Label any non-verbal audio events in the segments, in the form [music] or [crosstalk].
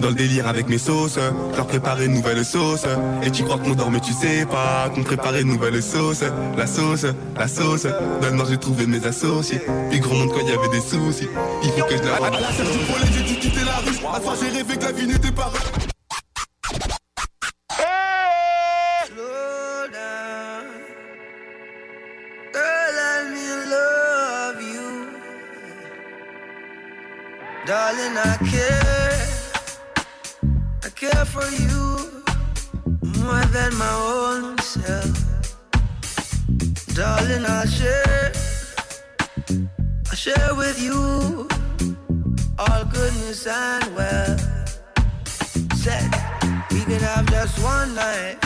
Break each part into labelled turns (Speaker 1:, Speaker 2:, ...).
Speaker 1: dans le délire avec mes sauces, leur préparer une nouvelle sauce. Et tu crois qu'on dort mais tu sais pas qu'on préparait une nouvelle sauce. La sauce, la sauce, dans le noir j'ai trouvé mes associés. Puis gros monde quand il y avait des soucis. Il faut que je la... À la du j'ai dû quitter la rue. À soir j'ai rêvé que la vie n'était pas...
Speaker 2: Slow down. Girl, let me love you. Darling, I care. I care for you more than my own self. Darling, I'll share. I'll share with you all goodness and wealth. Said we can have just one night,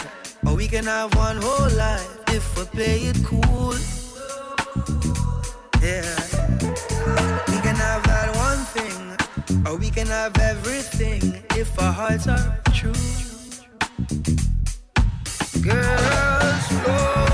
Speaker 2: or we can have one whole life if we play it cool. Yeah, we can have that one thing, or we can have everything if our hearts are true. Girl, slow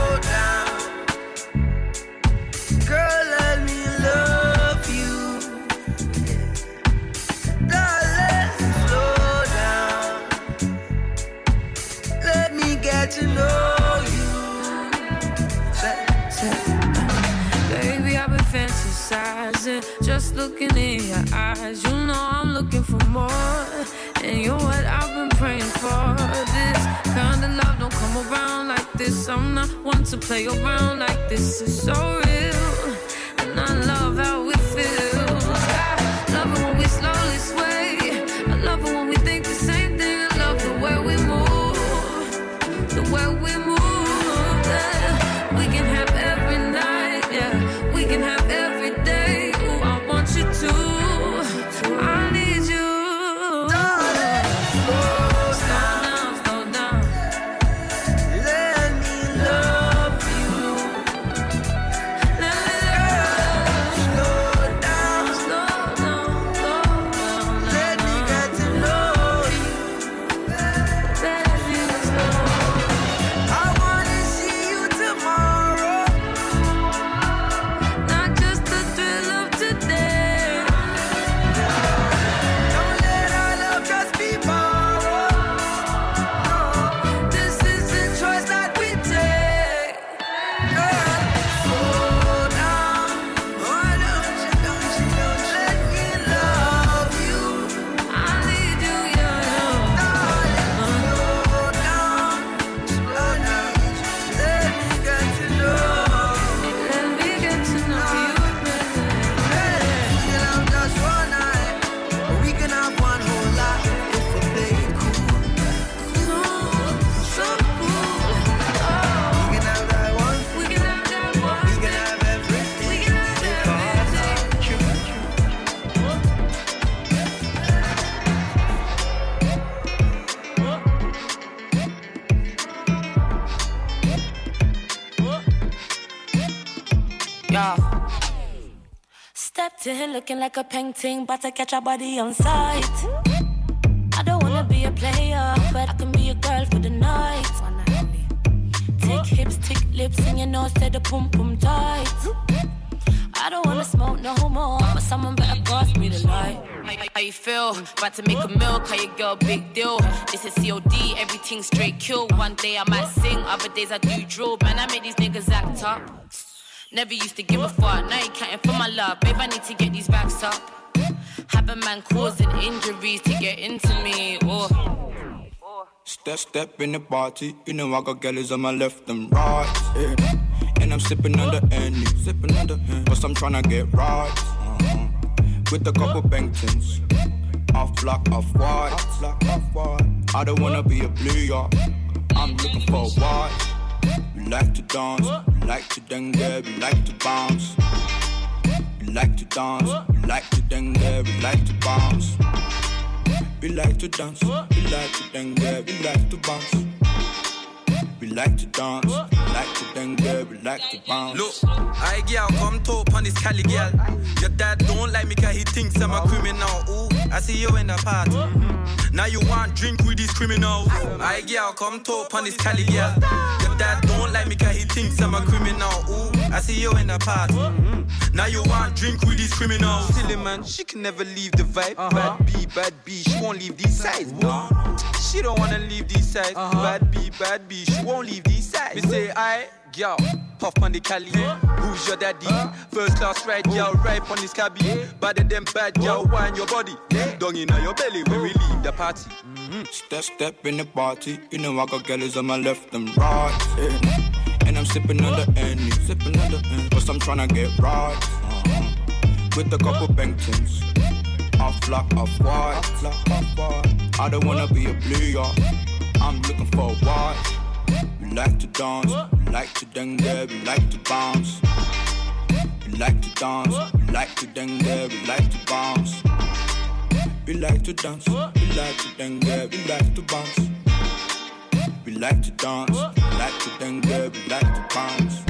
Speaker 3: just looking in your eyes. You know I'm looking for more, and you're what I've been praying for. This kind of love don't come around like this. I'm not one to play around like this. It's so real, looking like a painting, but to catch a body on sight. I don't wanna be a player, but I can be a girl for the night. Take
Speaker 4: hips, tick lips, and you know, said the pum pum tight. I don't wanna smoke no more, but someone better pass me the light.
Speaker 5: How, you feel? About to make a milk, how your girl big deal. This is COD, everything straight kill. One day I might sing, other days I do drill. Man, I make these niggas act up. Never used to give a fuck, now you counting for my love. Babe, I need to get these racks up. Have a man causing injuries to get into me. Oh.
Speaker 6: Step, step in the party, you know I got girls on my left and right. Yeah. And I'm sipping the Henny, sipping the Henny. Cause I'm tryna get right. Uh-huh. With a couple Bengtons. Off black, off white. White. I don't wanna be a blue yacht. I'm looking for a white. We like to dance, we like to dengue, we like to bounce. We like to dance, we like to dengue, we like to bounce. We like to dance, we like to dengue, we like to bounce. Like to dance, like to dengue, we like to bounce.
Speaker 7: Look, I girl, come talk on this Cali girl. Your dad don't like me cause he thinks I'm a criminal. Ooh, I see you in the party. Now you want drink with these criminals. I girl, come talk on this Cali girl. Your dad don't like me cause he thinks I'm a criminal. Ooh, I see you in the party. Now you want drink with these criminals.
Speaker 8: Silly man, she can never leave the vibe. Uh-huh. Bad B, bad B, she won't leave these sides. No, she don't wanna leave these sides. Uh-huh. Bad B, bad B, she won't leave these sides. Me say I. Girl, puff on the Cali. Who's your daddy? First class ride, girl, right on this cabby. Better than bad, girl, wine your body. Yeah. Dung in your belly when we leave the party. Mm-hmm.
Speaker 6: Step, step in the party. You know I got girls on my left and right. yeah. I'm sipping on the Henny, sipping on the Henny. Cause I'm tryna get right. uh-huh. With a couple Bengtons. Off black, off white. Off white. I don't wanna be a blue yacht. I'm looking for a white. We like to dance, we like to dengue, we like to bounce. We like to dance, we like to dengue, we like to bounce. We like to dance, we like to dengue, we like to bounce. We like to dance, we like to dengue, we like to bounce.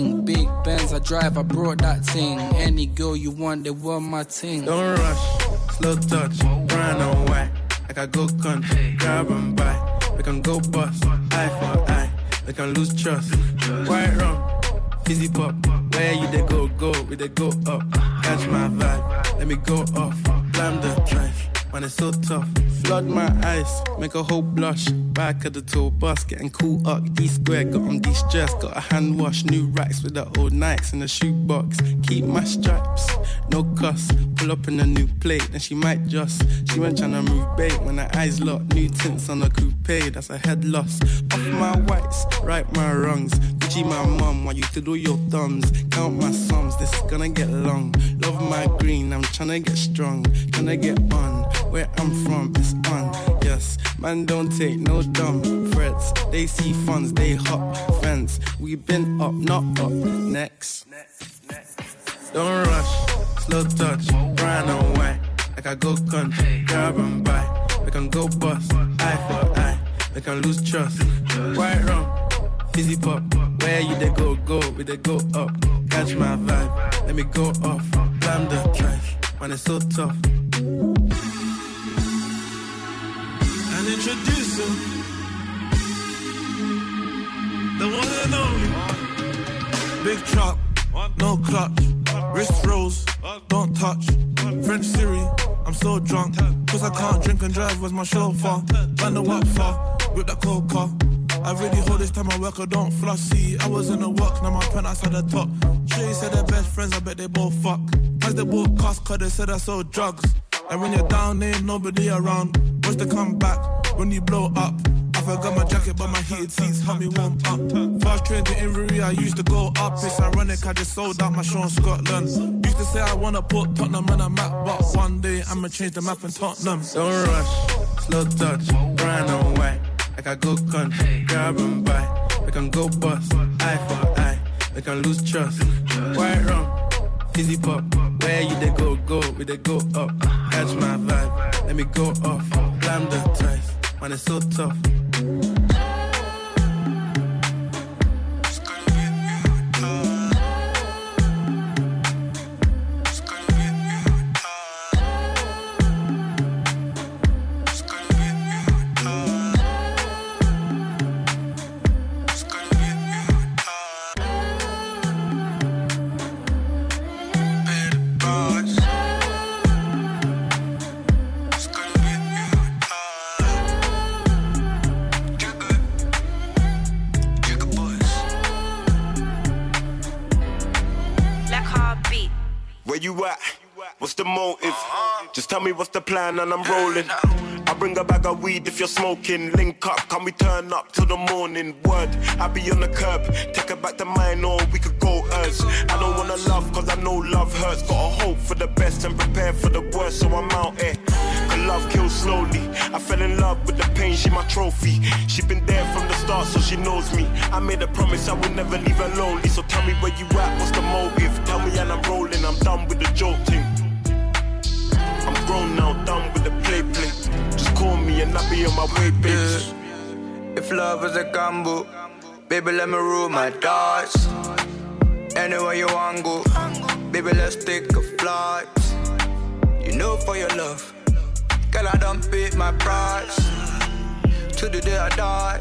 Speaker 9: bling. Big Benz I drive, I brought that thing. Any girl you want, they want my ting.
Speaker 8: Don't rush, slow touch, brown and white. Like I go country, grab and buy. We can go bust, eye for eye. We can lose trust. White rum, fizzy pop. Where you they go, go, we they go up. Catch my vibe, let me go off. Blam the trash, man, it's so tough. Flood my eyes, make a whole blush. Back of the tour bus, getting cool up. D square, got on de stress. Got a hand wash, new racks with the old Nikes in the shoebox. Keep my stripes, no cuss. Pull up in a new plate, then she might just. She went tryna move bait when her eyes locked. New tints on a coupe, that's a head loss. Off my whites, right my wrongs. Gucci my mum, while you to do your thumbs. Count my sums, this is gonna get long. Love my green, I'm tryna get strong. Tryna get on, where I'm from, it's on. Yes, man, don't take no dumb threats. They see funds, they hop fence. We been up, not up. Next. Don't rush, slow touch, brown and white. Like I go country, grab and buy. We can go bust, eye for eye. We can lose trust. White rum, fizzy pop. Where you they go, go, we they go up. Catch my vibe, let me go off. Blam the trash, man, it's so tough.
Speaker 10: And introduce her.
Speaker 11: the one and only. Big truck, no clutch. Wrist rolls, don't touch. French Siri, I'm so drunk. Cause I can't drink and drive, where's my chauffeur? Band the what for? With the coca. I really hold this time I work, I don't floss. See, I was in the work, now my pen outside the top. Shay said they're best friends, I bet they both fuck. As they both cost, cause they said I sold drugs. And when you're down, ain't nobody around. Watch the come back when you blow up. I forgot my jacket, but my heated seats help me warm up. Fast train to Inverie, I used to go up. It's ironic, I just sold out my show in Scotland. Used to say I wanna put Tottenham on a map, but one day I'ma change the map in Tottenham. Don't rush, slow touch, brown and white. Like I go country, grab and buy. We can go bust, eye for eye. We can lose trust. White rum, fizzy pop. Where you they go, go, we they go up. Catch my vibe, let me go off. Blam the ties, man, it's so tough.
Speaker 10: The motive? Just tell me what's the plan and I'm rolling. I bring a bag of weed if you're smoking. Link up, can we turn up till the morning? Word, I be on the curb. Take her back to mine or we could go us. I don't wanna love cause I know love hurts. Gotta hope for the best and prepare for the worst, so I'm out here. Cause love kills slowly. I fell in love with the pain, she my trophy. She been there from the start, so she knows me. I made a promise I would never leave her lonely. So tell me where you at, what's the motive? Tell me and I'm rolling, I'm done with the. I'm grown now, done with the play play. Just call me and I'll be on my way, bitch.
Speaker 6: If love is a gamble, baby, let me rule my dice. Anywhere you want go, baby, let's take a flight. You know for your love, girl, I don't pay my price. To the day I die,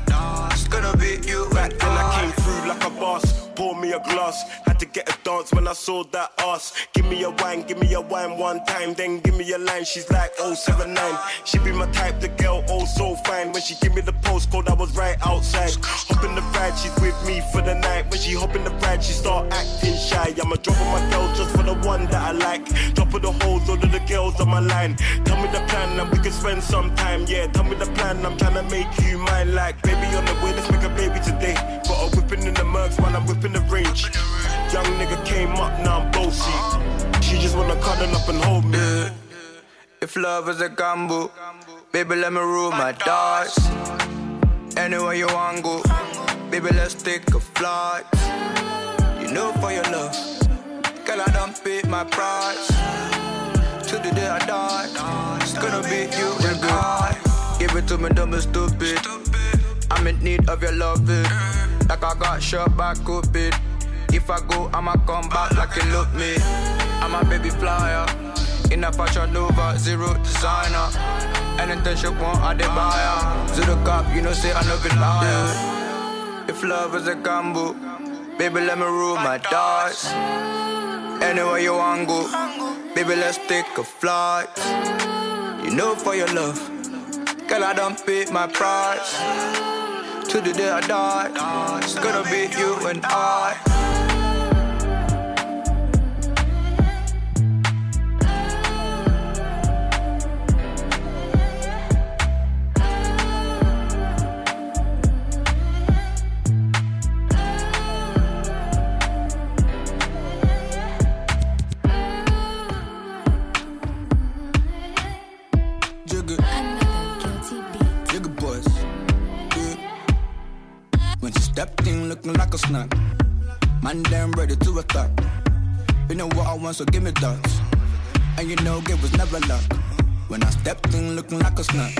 Speaker 6: it's gonna be you
Speaker 10: Back
Speaker 6: and
Speaker 10: I. came through like a boss. Pour me a glass. Had to get a dance when I saw that ass. Give me a wine, give me a wine one time. Then give me a line. She's like 079. She be my type, the girl, oh so fine. When she give me the postcode, I was right outside. Hop in the ride, she's with me for the night. When she hop in the ride, she start acting shy. I'ma drop on my girls just for the one that I like. Drop of the holes, all of the girls on my line. Tell me the plan and we can spend some time. Yeah, tell me the plan, I'm trying to make you mine. Like, baby on the way, let's make a baby today. Got a whipping in the mercs while I'm whipping the range. Young nigga came up, now I'm bossy. She just wanna cuddle up and hold me.
Speaker 6: If love is a gamble, baby, let me rule my dice. Anywhere you want go, baby, let's take a flight. You know for your love, girl, I don't pay my price. To the day I die, it's gonna be you and I. Give it to me, dumb and stupid. I'm in need of your loving, like I got shot by Cupid. If I go, I'ma come back like you look me. I'm a baby flyer. In a fashion nova, zero designer. Anything she want, I dey buy her. Zero cop, you know, say I know be liar. If love is a gamble, baby, let me rule my dice. Anywhere you want go, baby, let's take a flight. You know, for your love, girl, I don't pay my price. To the day I die, it's gonna be you and I. Stepped in looking like a snack. Man, damn ready to attack. You know what I want, so give me that. And you know, it was never luck. When I stepped in looking like a snack.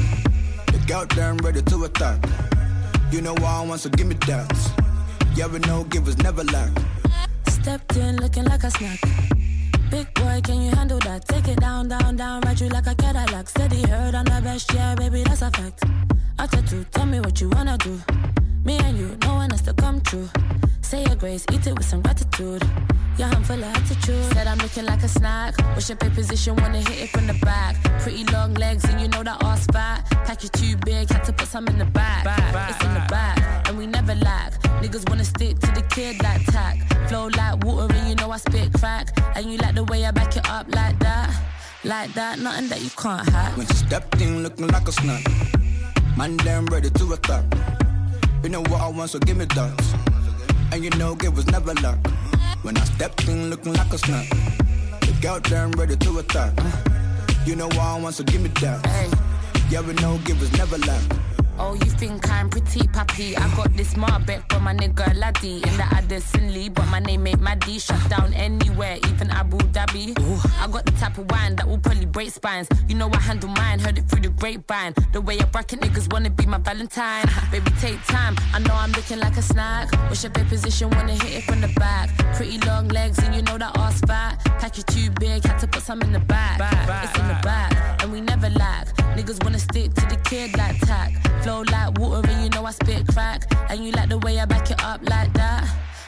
Speaker 6: The girl damn ready to attack. You know what I want, so give me that. Yeah, we know, give was never lack.
Speaker 5: Stepped in looking like a snack. Big boy, can you handle that? Take it down, down, down, ride you like a Cadillac. Steady heard on the best, yeah, baby, that's a fact. After two, tell me what you wanna do. Me and you, no one has to come true. Say your grace, eat it with some gratitude. Yeah, I'm full of attitude. Said I'm looking like a snack. Wish up a position, wanna hit it from the back. Pretty long legs, and you know that ass fat. Pack you too big, had to put some in the back. It's in the back, and we never lack. Niggas wanna stick to the kid like tack. Flow like water, and you know I spit crack. And you like the way I back it up like that. Like that, nothing that you can't hack.
Speaker 6: When she stepped in looking like a snack. Man, damn ready to attack. You know what I want, so give me that. And you know, it was never luck. When I stepped in looking like a snack. The girl damn ready to attack. You know what I want, so give me that. Yeah, we know, it was never luck.
Speaker 5: Oh, you think I'm pretty pappy? I got this Marbeck from my nigga Laddie in the Addison Lee, but my name ain't Maddie. Shut down anywhere, even Abu Dhabi. I got the type of wine that will probably break spines. You know I handle mine, heard it through the grapevine. The way I bracket niggas wanna be my Valentine. Baby, take time. I know I'm looking like a snack. Wish your bed position, wanna hit it from the back. Pretty long legs, and you know that ass fat. Pack you too big, had to put some in the back. It's in the back, and we never lack. Niggas wanna stick to the kid like tack. Flow like water, and you know I spit crack. And you like the way I back it up like that.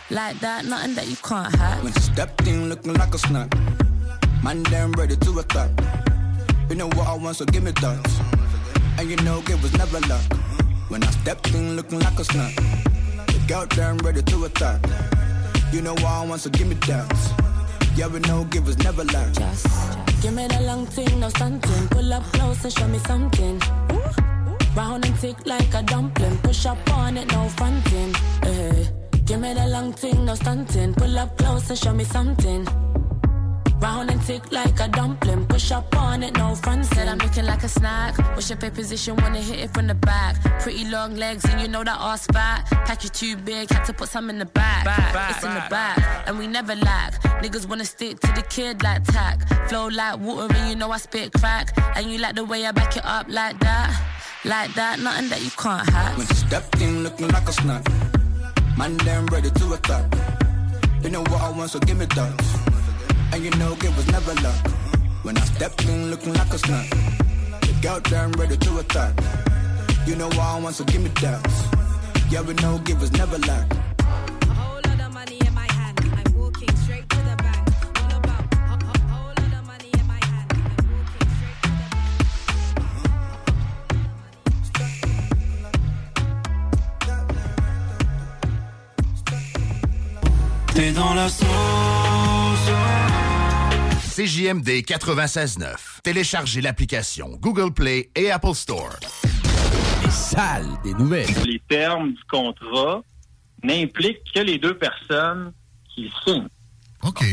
Speaker 5: Like that, nothing that you can't hack.
Speaker 6: When she stepped in looking like a snack. Man, damn ready to attack. You know what I want, so give me that. And you know it was never luck. When I stepped in looking like a snack. The girl damn ready to attack. You know what I want, so give me that. Yeah, we know it was never luck.
Speaker 5: Just give me the long thing, no stunting. Pull up close and show me something. Ooh. Round and thick like a dumpling. Push up on it, no fronting. Hey. Give me the long thing, no stunting. Pull up close and show me something. Round and thick like a dumpling. Push up on it, no front. Said I'm looking like a snack. Wish your pay position, wanna hit it from the back. Pretty long legs, and you know that ass fat. Pack you too big, had to put some in the back. it's in the back, and we never lack. Niggas wanna stick to the kid like tack. Flow like water, and you know I spit crack. And you like the way I back it up like that. Like that, nothing that you can't hack.
Speaker 6: When she stepped in looking like a snack. Man, damn ready to attack. You know what I want, so give me that. And you know it was never luck. When I stepped in looking like a snack. The girl damn ready to attack. You know what I want, so give me that. Yeah, we know it was never luck. A
Speaker 12: whole lot of money in my hand. I'm walking straight to the bank. All about. A whole lot of money in my hand. I'm walking straight to the bank.
Speaker 13: T'es dans la sauce.
Speaker 14: CJMD 96.9. Téléchargez l'application Google Play et Apple Store. Les salles des nouvelles.
Speaker 15: Les termes du contrat n'impliquent que les deux personnes qui signent.
Speaker 16: OK.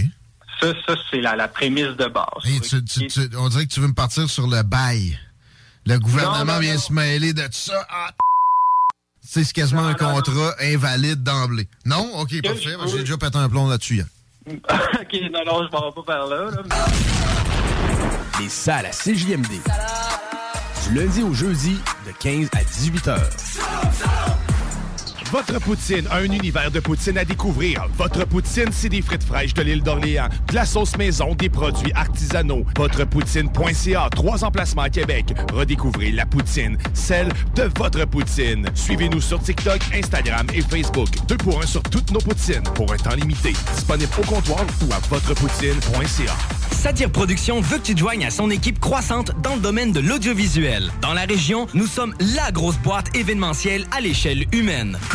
Speaker 15: Ça, ça c'est la, la prémisse de base.
Speaker 16: Hey, tu- tu- tu- on dirait que tu veux me partir sur le bail. Le gouvernement
Speaker 15: Non, non,
Speaker 16: vient
Speaker 15: non.
Speaker 16: se mêler de ça. Ah, c'est quasiment un contrat invalide d'emblée. Non? OK, parfait. J'ai déjà pété un plomb là-dessus. hier. [laughs]
Speaker 15: ok, non, non, je m'en pas par là.
Speaker 17: Les salles à CJMD. Du lundi au jeudi, de 15 à 18 heures.
Speaker 18: Votre poutine, un univers de poutine à découvrir. Votre poutine, c'est des frites fraîches de l'île d'Orléans, de la sauce maison, des produits artisanaux. Votrepoutine.ca, trois emplacements à Québec. Redécouvrez la poutine, celle de votre poutine. Suivez-nous sur TikTok, Instagram et Facebook. Deux pour un sur toutes nos poutines, pour un temps limité. Disponible au comptoir ou à votrepoutine.ca.
Speaker 19: Satire Productions veut que tu joignes à son équipe croissante dans le domaine de l'audiovisuel. Dans la région, nous sommes la grosse boîte événementielle à l'échelle humaine.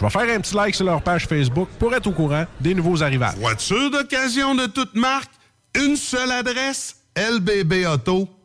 Speaker 20: Je vais faire un petit like sur leur page Facebook pour être au courant des nouveaux arrivages.
Speaker 21: Voiture d'occasion de toute marque, une seule adresse, LBB Auto.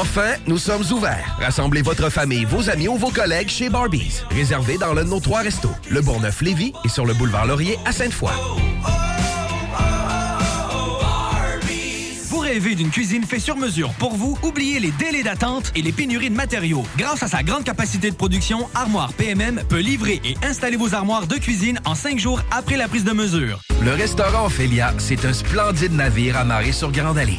Speaker 22: Enfin, nous sommes ouverts. Rassemblez votre famille, vos amis ou vos collègues chez Barbies. Réservé dans l'un de nos trois restos, le Bourgneuf-Lévis et sur le boulevard Laurier à Sainte-Foy.
Speaker 19: Vous rêvez d'une cuisine faite sur mesure pour vous? Oubliez les délais d'attente et les pénuries de matériaux. Grâce à sa grande capacité de production, Armoire PMM peut livrer et installer vos armoires de cuisine en cinq jours après la prise de mesure.
Speaker 22: Le restaurant Ophélia, c'est un splendide navire amarré sur Grande Allée.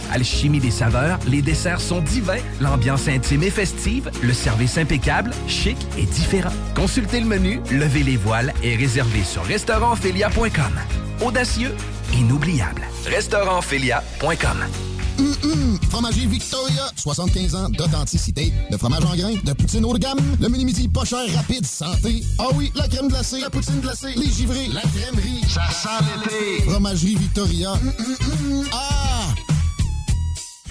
Speaker 22: Alchimie des saveurs, les desserts sont divins, l'ambiance intime et festive, le service impeccable, chic et différent. Consultez le menu, levez les voiles et réservez sur restaurantphilia.com. Audacieux, inoubliable. Restaurantphilia.com.
Speaker 16: Hum, hum. Fromagerie Victoria, 75 ans d'authenticité, de fromage en grains, de poutine haut de gamme, le mini midi pas cher, rapide, santé. Ah oui, la crème glacée, la poutine glacée, les givrés, la crèmerie. Ça sent l'été. Fromagerie Victoria. Hum, hum, ah!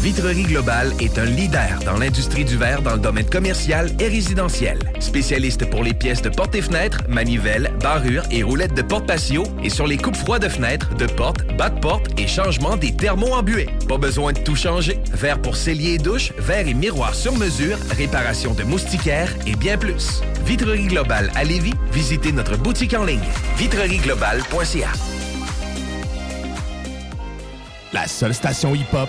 Speaker 22: Vitrerie Globale est un leader dans l'industrie du verre dans le domaine commercial et résidentiel. Spécialiste pour les pièces de portes et fenêtres, manivelles, barrures et roulettes de porte patio et sur les coupes froides de fenêtres, de portes, bas de porte et changement des thermos embués. Pas besoin de tout changer. Verre pour cellier et douche, verre et miroir sur mesure, réparation de moustiquaires et bien plus. Vitrerie Globale à Lévis, visitez notre boutique en ligne vitrerieglobale.ca.
Speaker 23: La seule station hip-hop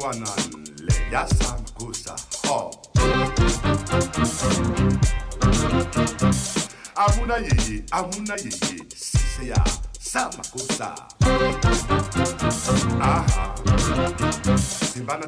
Speaker 24: wananle yasamgusa ho oh. amuna yeye amuna yeye siseya samagusa aha. Simbana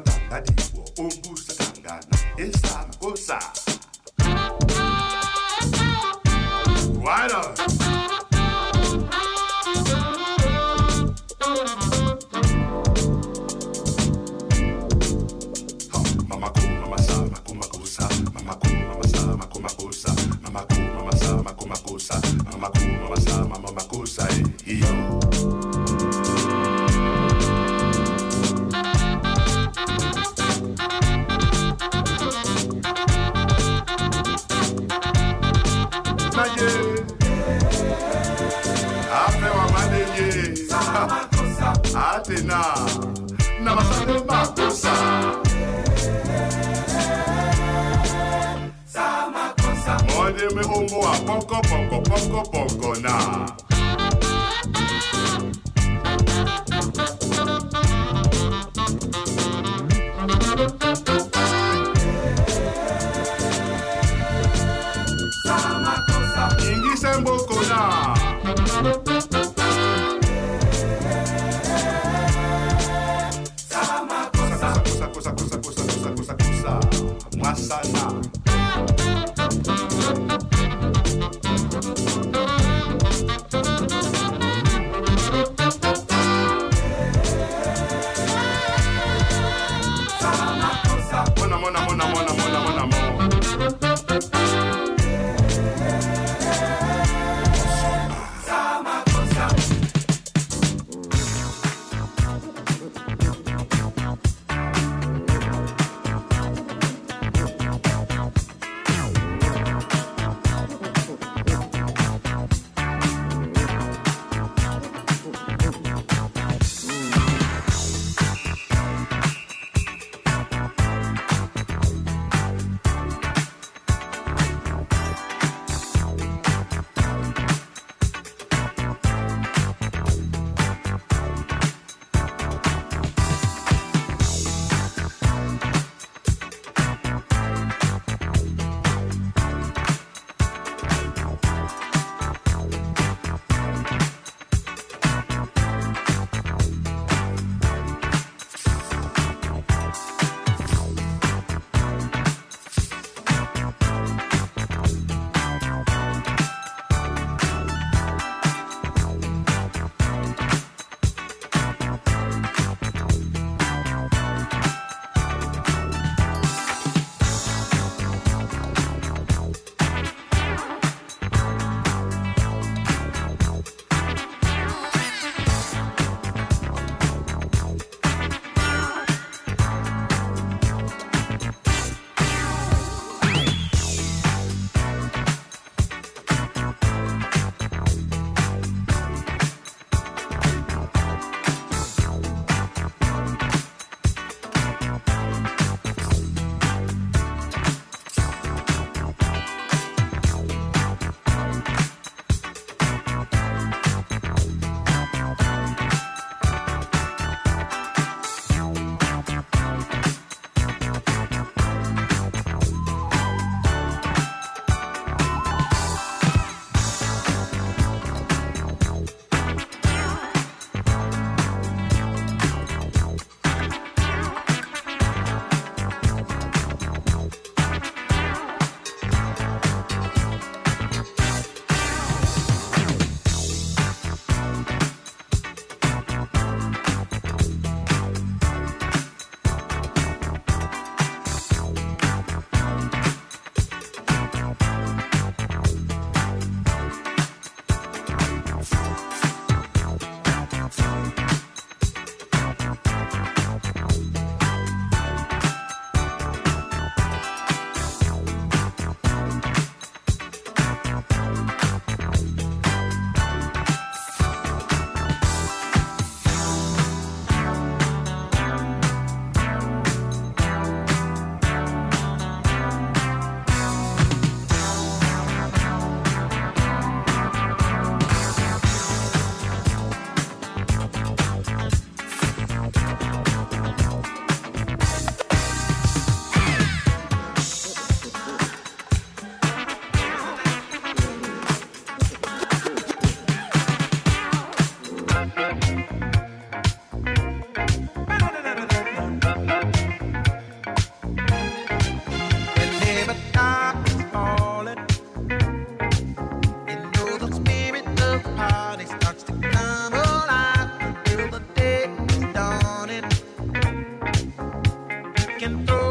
Speaker 25: can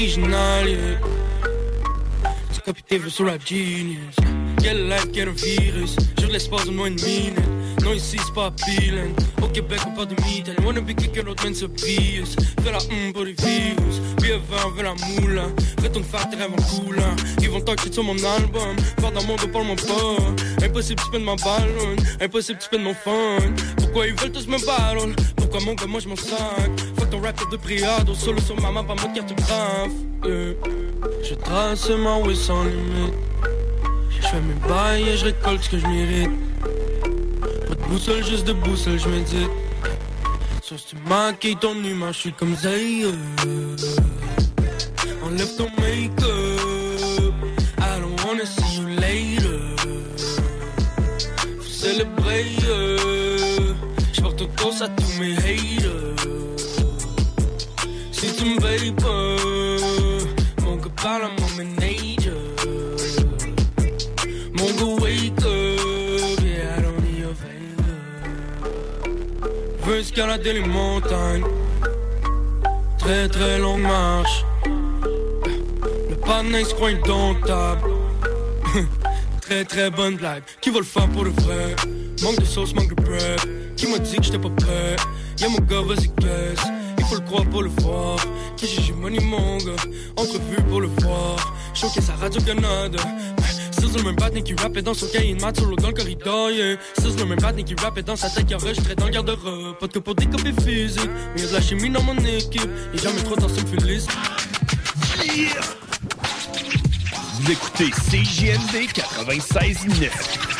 Speaker 13: original, yeah. Tes vœux sur la genius. Quelle life, quel virus. Sur l'espace de moins une minute. Non, ici c'est pas peeling. Au Québec, on parle de. Elle wanna be quelqu'un d'autre, man, se pious. Fais la hum pour les virus. Puis avant, veut la moule. Retourne faire tes rêves en coulant. Ils vont talker sur mon album. Faire dans mon dos, parle-moi pas. Impossible, tu de ma ballon. Impossible, tu de mon fun. Pourquoi ils veulent tous me battle? Pourquoi mon gars, moi je m'en sac? Ton rap de priado. Solo sur ma main, pas mode carte grave. Euh, Je trace ma way sans limite. Je fais mes bails et je récolte ce que je mérite. Pas de boussole, juste de boussole, je médite. Sur tu maquilles ton image, je suis comme Zay. Enlève ton make-up. I don't wanna see you later. Faut célébrer. euh, un toast à tous mes haters. Gars parle à mon manager. Mon gars wake up, yeah, I don't need your favor. Veux escalader les montagnes, très très longue marche. Le panneau se croit indomptable. [laughs] très très bonne blague, qui va le faire pour le vrai? Manque de sauce, manque de bread. Qui m'a dit que j'étais pas prêt? Y'a mon gars, vas-y, guess. Faut le croire pour le voir. Qui j'ai money, mon gars? Entrevue pour le voir. Choqué sa Radio-Canada. C'est le même patin qui rappait dans son cahier de maths solo dans le corridor, yeah. C'est le même patin qui rappait dans sa tête qui enregistrait dans le garde-robe. Pas que pour des copies physiques, mais y'a de la chimie dans mon équipe. Y'a jamais trop dans ce félix.
Speaker 26: Vous écoutez CJMD 96.9.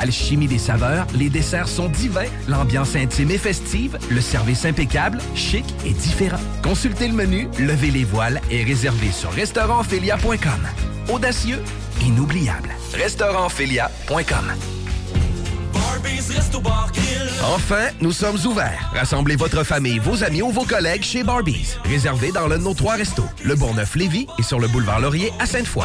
Speaker 22: Alchimie des saveurs, les desserts sont divins, l'ambiance intime et festive, le service impeccable, chic et différent. Consultez le menu, levez les voiles et réservez sur restaurantphilia.com. Audacieux, inoubliable. Restaurantphilia.com. Enfin, nous sommes ouverts. Rassemblez votre famille, vos amis ou vos collègues chez Barbies. Réservé dans l'un de nos trois restos, le Bourgneuf-Lévis et sur le boulevard Laurier à Sainte-Foy.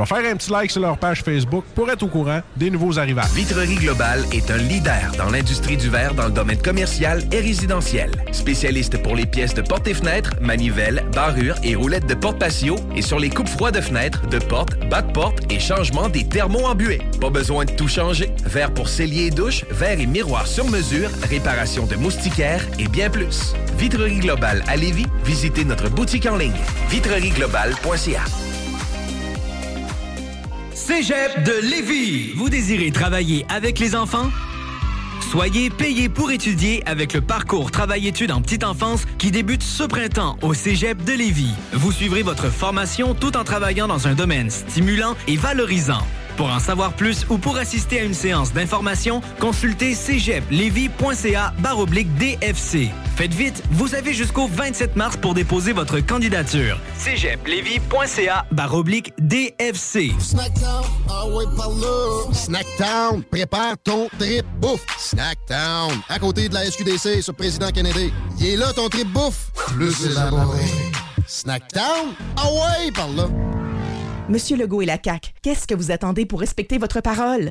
Speaker 20: vais faire un petit like sur leur page Facebook pour être au courant des nouveaux arrivages.
Speaker 22: Vitrerie Globale est un leader dans l'industrie du verre dans le domaine commercial et résidentiel. Spécialiste pour les pièces de portes et fenêtres, manivelles, barrures et roulettes de porte patio et sur les coupes froids de fenêtres, de portes, bas de et changement des thermos embués. Pas besoin de tout changer. Verre pour cellier et douche, verre et miroir sur mesure, réparation de moustiquaires et bien plus. Vitrerie Globale à Lévis, visitez notre boutique en ligne vitrerieglobale.ca.
Speaker 19: Cégep de Lévis. Vous désirez travailler avec les enfants? Soyez payé pour étudier avec le parcours Travail-études en petite enfance qui débute ce printemps au Cégep de Lévis. Vous suivrez votre formation tout en travaillant dans un domaine stimulant et valorisant. Pour en savoir plus ou pour assister à une séance d'information, consultez cégeplevy.ca baroblique DFC. Faites vite, vous avez jusqu'au 27 mars pour déposer votre candidature. cégeplevy.ca baroblique DFC.
Speaker 1: Snackdown, ah ouais, par là. Snackdown, prépare ton trip bouffe. Snackdown, à côté de la SQDC sur Président Kennedy. Il est là ton trip bouffe. Plus élaboré. Snackdown, ah ouais, par là.
Speaker 27: Monsieur Legault et la CAQ, qu'est-ce que vous attendez pour respecter votre parole?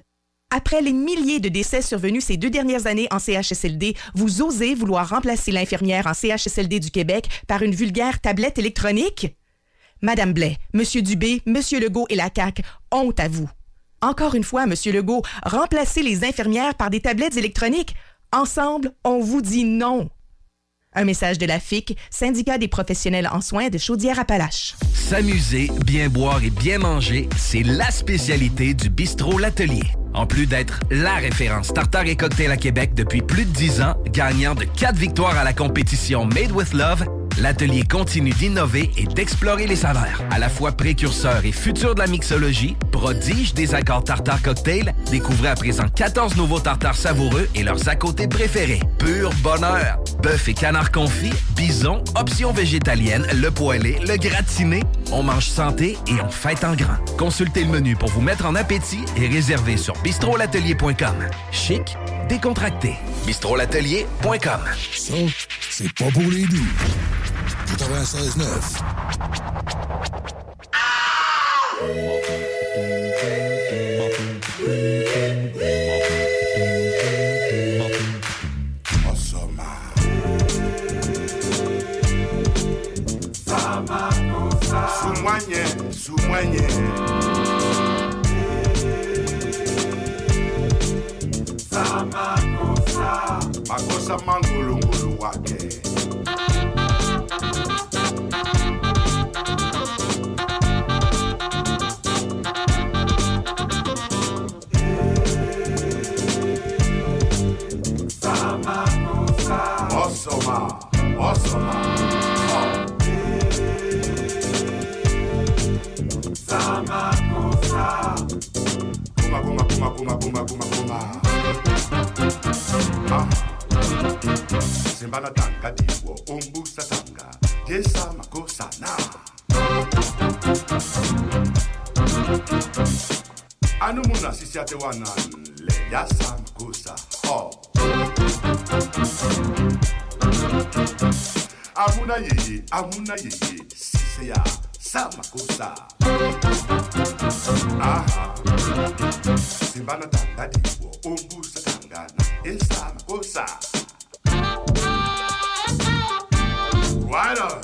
Speaker 27: Après les milliers de décès survenus ces deux dernières années en CHSLD, vous osez vouloir remplacer l'infirmière en CHSLD du Québec par une vulgaire tablette électronique? Madame Blais, Monsieur Dubé, Monsieur Legault et la CAQ, honte à vous. Encore une fois, Monsieur Legault, remplacez les infirmières par des tablettes électroniques. Ensemble, on vous dit non. Un message de la FIC, syndicat des professionnels en soins de Chaudière-Appalaches.
Speaker 22: S'amuser, bien boire et bien manger, c'est la spécialité du bistrot L'Atelier. En plus d'être la référence tartare et cocktail à Québec depuis plus de 10 ans, gagnant de 4 victoires à la compétition Made with Love, l'atelier continue d'innover et d'explorer les saveurs. À la fois précurseur et futur de la mixologie, prodige des accords tartare cocktail, découvrez à présent 14 nouveaux tartares savoureux et leurs à côté préférés. Pur bonheur! Bœuf et canard confit, bison, options végétaliennes, le poêlé, le gratiné. On mange santé et on fête en grand. Consultez le menu pour vous mettre en appétit et réservez sur bistrolatelier.com. Chic, décontracté. bistrolatelier.com.
Speaker 1: Ça, c'est pas pour les doux. 96.9.
Speaker 24: Sama mwenye, su mwenye mangulungulu wake. Osoma, Osoma. Kuma kuma kuma kuma kuma. Ah. Simbala tanga diwo umbusa. Yesa makosa na. Anu muna sisi ate wanan le yasa makosa. Oh. Amuna yeye, amuna yeye, sise ya aha. Ndimbanatandadiwo umbusathandana isama kusama right
Speaker 25: on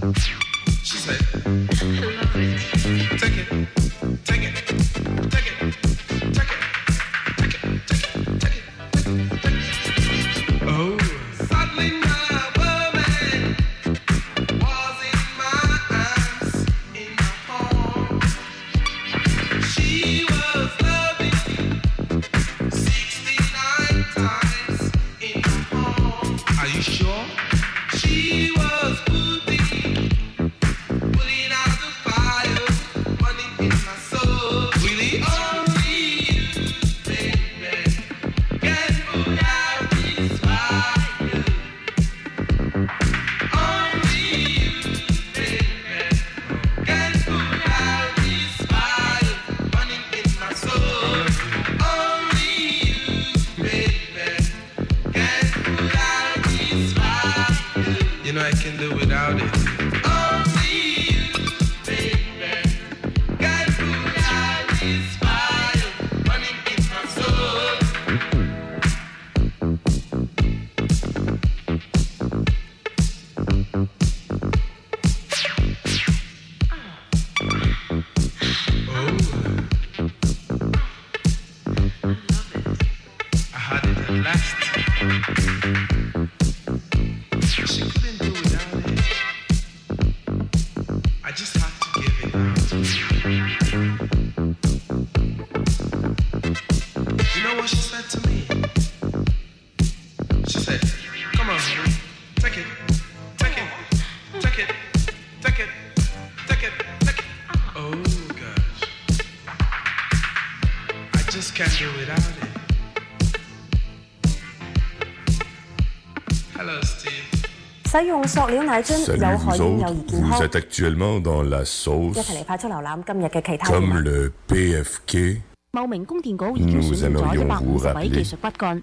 Speaker 8: She said, Take it,
Speaker 28: 使用塑料奶樽有害，唔
Speaker 29: 有
Speaker 28: 益健康。一齊嚟快速瀏覽今日嘅其他。茂名供電局完善咗一百
Speaker 29: 米
Speaker 28: 技術骨幹。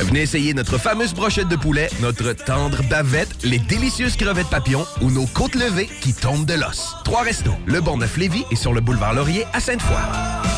Speaker 22: Venez essayer notre fameuse brochette de poulet, notre tendre bavette, les délicieuses crevettes papillons ou nos côtes levées qui tombent de l'os. Trois restos, le Bonneuf Lévis et sur le boulevard Laurier à Sainte-Foy.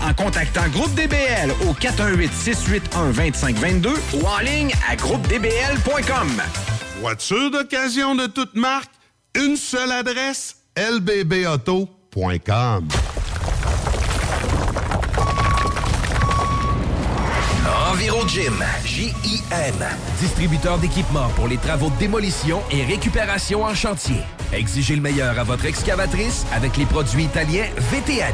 Speaker 30: en contactant Groupe DBL au 418-681-2522 ou en ligne à groupedbl.com.
Speaker 31: Voiture d'occasion de toute marque, une seule adresse, lbbauto.com.
Speaker 22: Enviro Gym, J-I-M. Distributeur d'équipements pour les travaux de démolition et récupération en chantier. Exigez le meilleur à votre excavatrice avec les produits italiens VTN.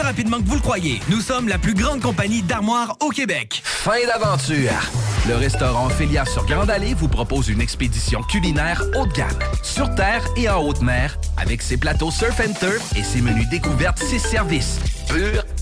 Speaker 19: rapidement que vous le croyez. Nous sommes la plus grande compagnie d'armoires au Québec.
Speaker 22: Fin d'aventure! Le restaurant Ophélia sur Grande Allée vous propose une expédition culinaire haut de gamme, sur terre et en haute mer, avec ses plateaux surf and turf et ses menus découvertes, ses services. Pur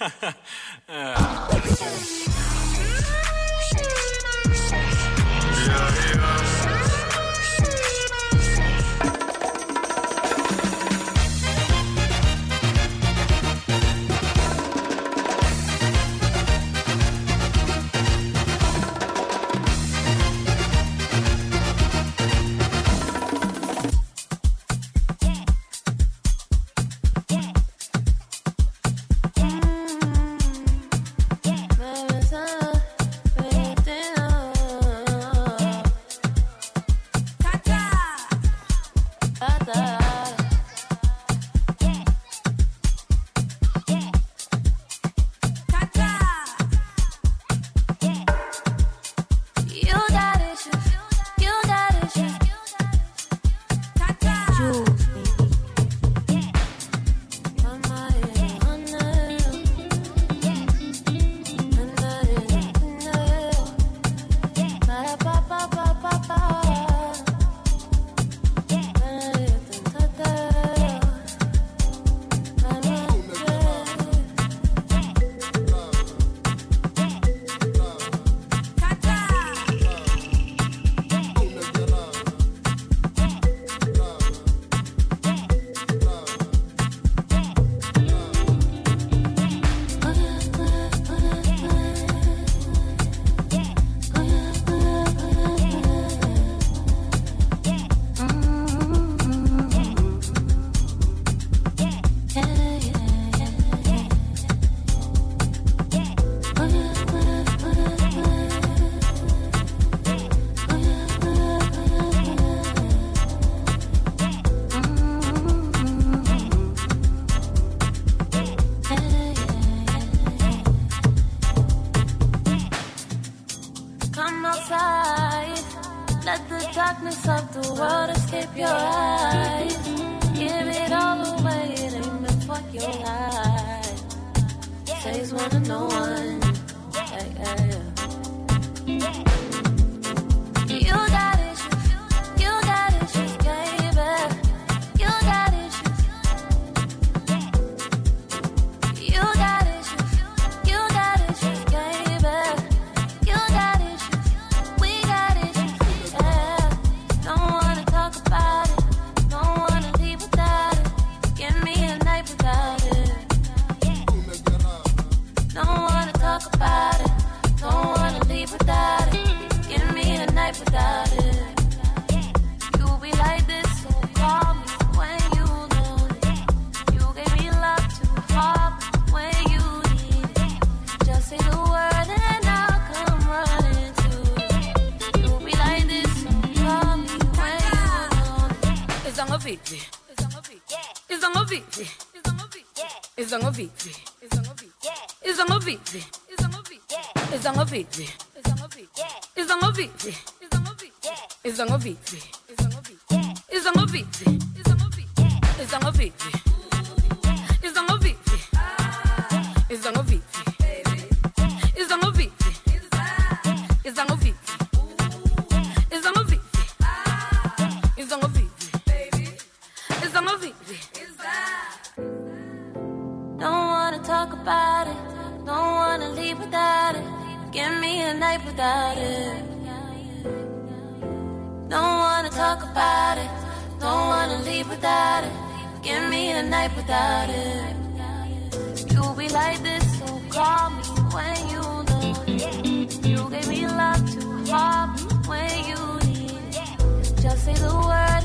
Speaker 3: 哈哈，嗯。ngovivi iza ngovivi iza ngovivi iza ngovivi iza ngovivi iza ngovivi iza ngovivi iza ngovivi iza ngovivi iza ngovivi iza ngovivi life without it. Don't wanna talk about it. Don't wanna leave without it. Give me the night without it. You'll be like this, so call me when you need. You gave me love to harm when you need. Just say the word.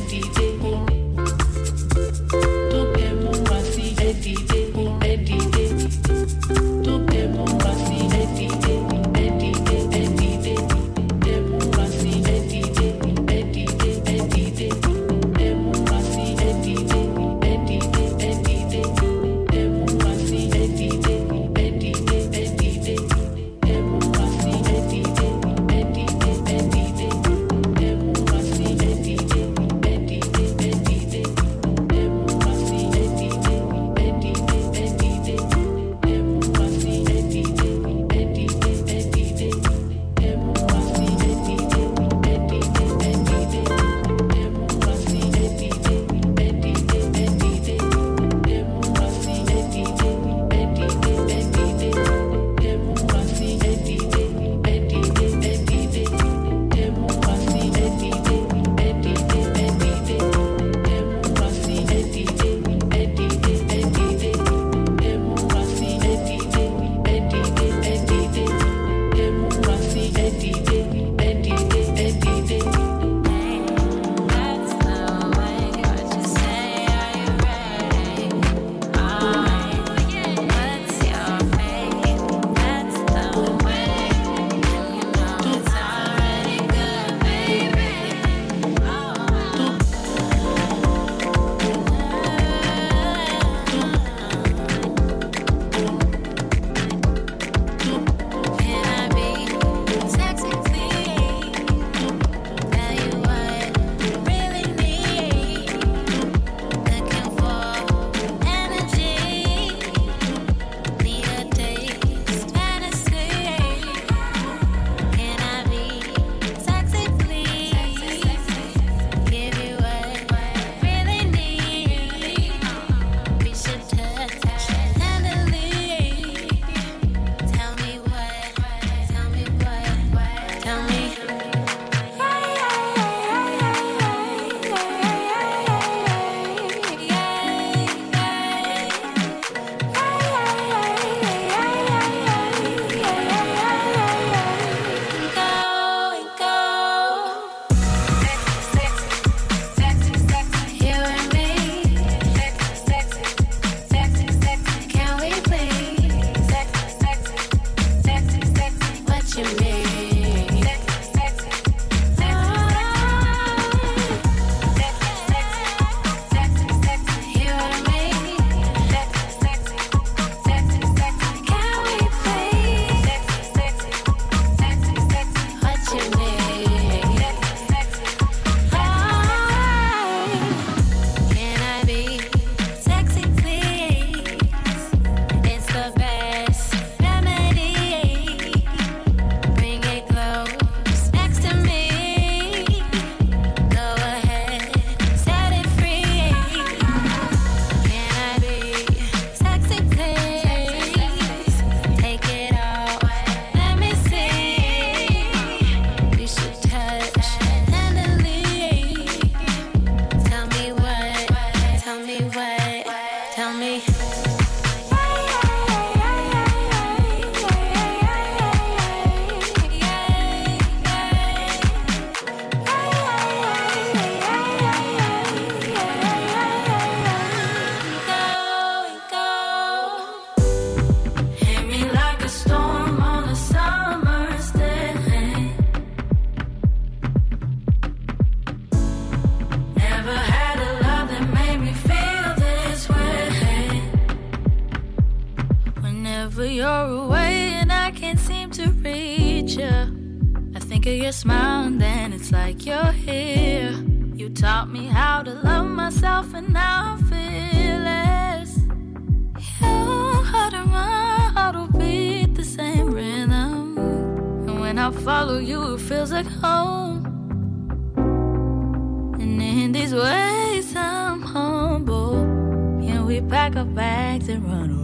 Speaker 3: DJ. It's like you're here. You taught me how to love myself, and now I'm fearless. You heart and my heart will beat the same rhythm. And when I follow you, it feels like home. And in these ways, I'm humble. Can we pack our bags and run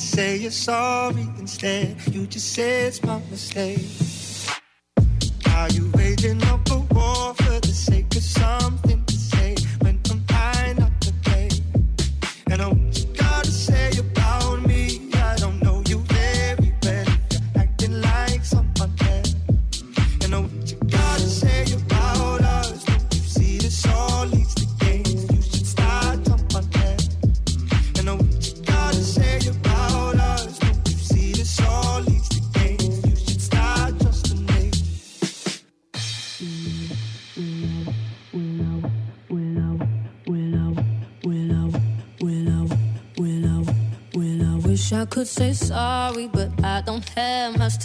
Speaker 32: say you're sorry instead. You just say it's my mistake.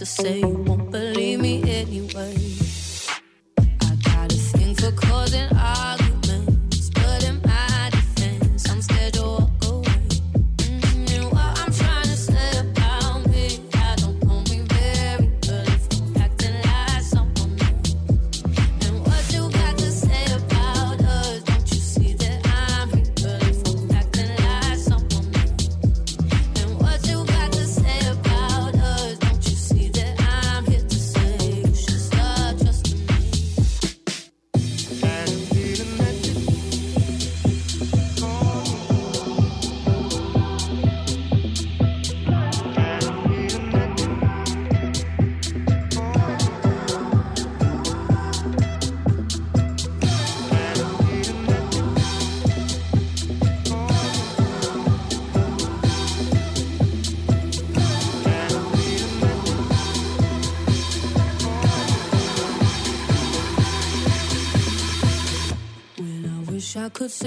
Speaker 32: to say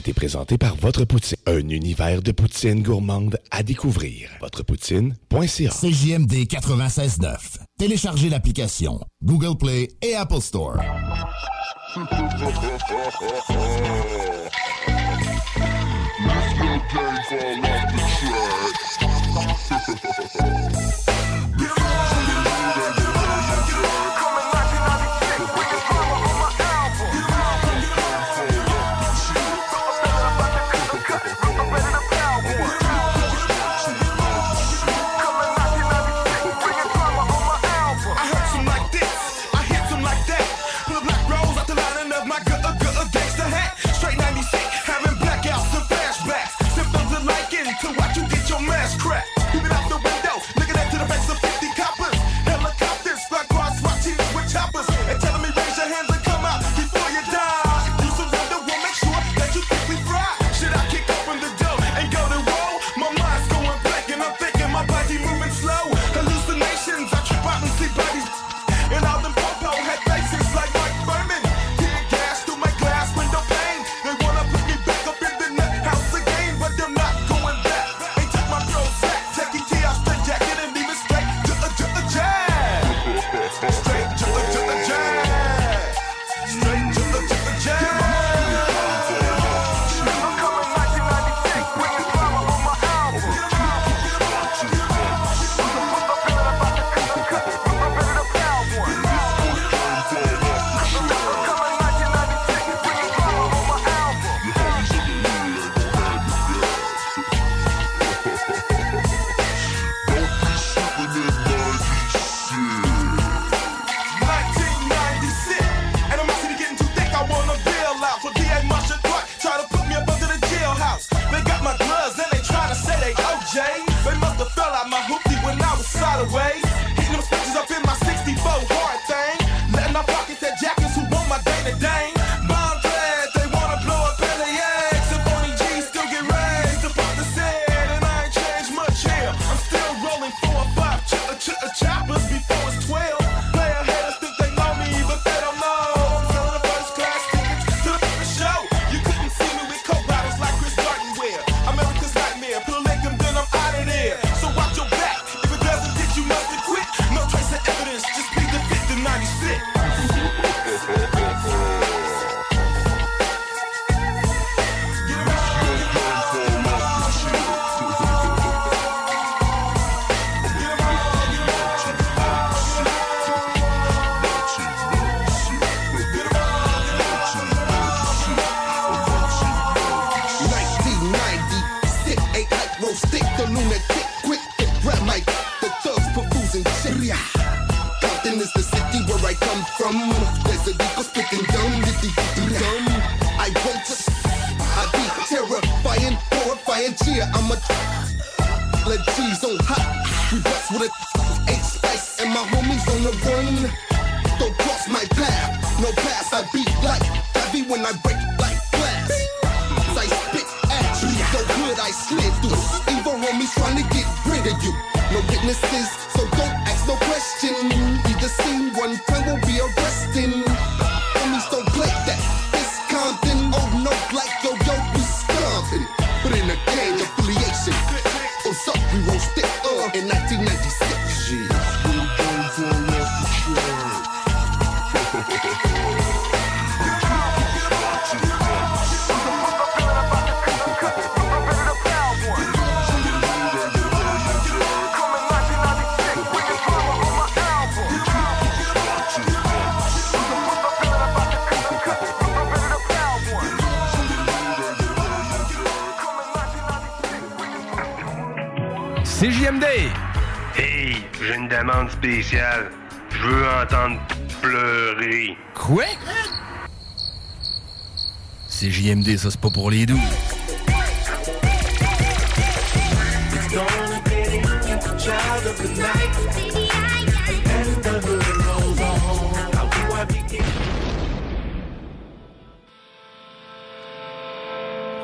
Speaker 18: été présenté par Votre Poutine, un univers de poutine gourmande à découvrir. Votrepoutine.ca.
Speaker 1: CJMD 96.9. Téléchargez l'application Google Play et Apple Store. [laughs]
Speaker 33: Jay. spécial. Je veux entendre pleurer.
Speaker 34: Quoi? C'est JMD, ça c'est pas pour les doux.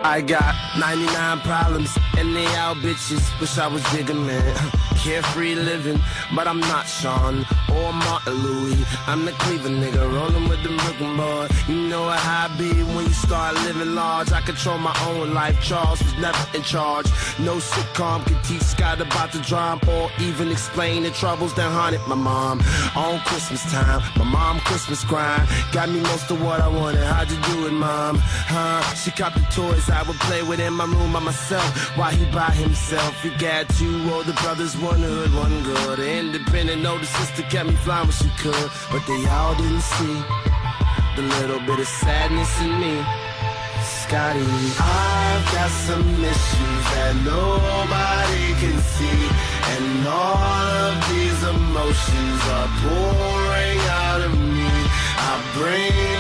Speaker 32: I
Speaker 25: got 99 problems and they all bitches. Wish I was bigger, man. carefree living, but I'm not Sean or Martin Louis. I'm the Cleveland nigga, rolling with the
Speaker 35: Brooklyn boy. You know how I be when you start living large. I control my own life. Charles was never in charge. No sitcom could teach Scott about the drama or even explain the troubles that haunted my mom. On Christmas time, my mom Christmas crying. got me most of what I wanted. How'd you do it, mom? Huh? She copped toys I would play with in my room by myself while he by himself. He got two older brothers, one hood, one good. Independent older sister kept me flying when she could, but they all didn't see the little bit of sadness in me. Scotty, I've got some issues that nobody can see, and all of these emotions are pouring out of me. I bring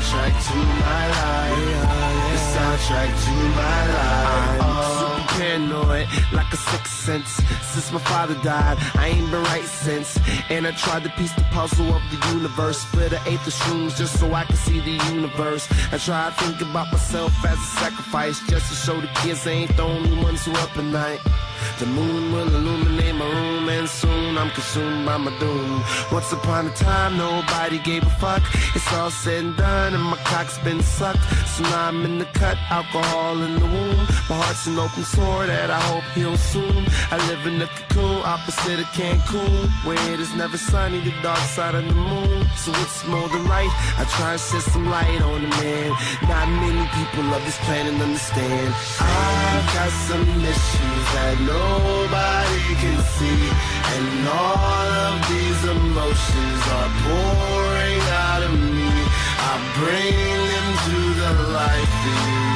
Speaker 35: soundtrack to my life. The soundtrack to my life. I'm oh. super paranoid, like a sixth sense. Since my father died, I ain't been right since. And I tried to piece the puzzle of the universe. Split an eighth of shrooms just so I could see the universe. I tried to think about myself as a sacrifice, just to show the kids I ain't the only ones who up at night. The moon will illuminate my room, and soon I'm consumed by my doom. Once upon a time, nobody gave a fuck. It's all said and done, and my cock's been sucked. So now I'm in the cut, alcohol in the womb. My heart's an open sore that I hope heals soon. I live in the cocoon, opposite of Cancun, where it is never sunny, the dark side of the moon. So it's more than right. I try and shed some light on the man. Not many people of this planet understand. I've got some issues that nobody can see, and all of these emotions are pouring out of me. I bring them to the light for you.